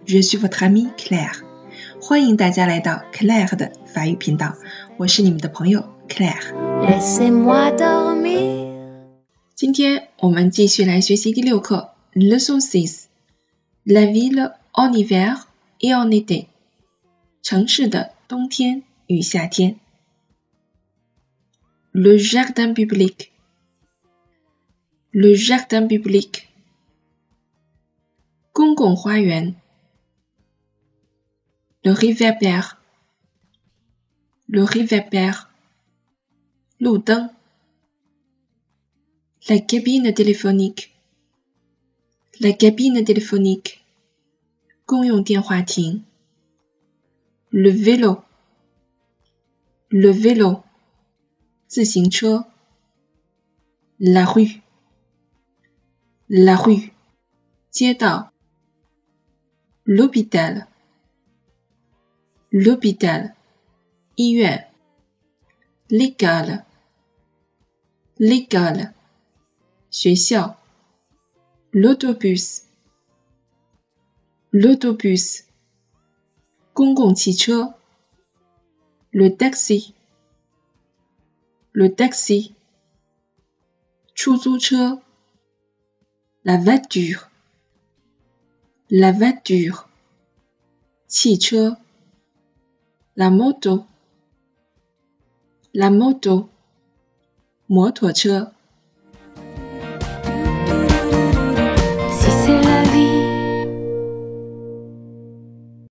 FM，je suis votre amie Claire。欢迎大家来到 Claire 的法语频道，我是你们的朋友 Claire。今天我们继续来学习第六课 Leçon six。La ville en hiver et en été。城市的冬天与夏天。Le jardin public。Le jardin public。公共花园。Le réverbère。Le réverbère。路灯。La cabine téléphonique. La cabine téléphonique. 公用电话亭。Le vélo. Le vélo. 自行车。La rue. La rue. 街道。L'hôpital. L'hôpital. 医院。L'école. L'école. 学校，l'autobus l'autobus 公共汽车，le taxi le taxi 出租车，la voiture la voiture 汽车 La moto. La moto. Motor 车。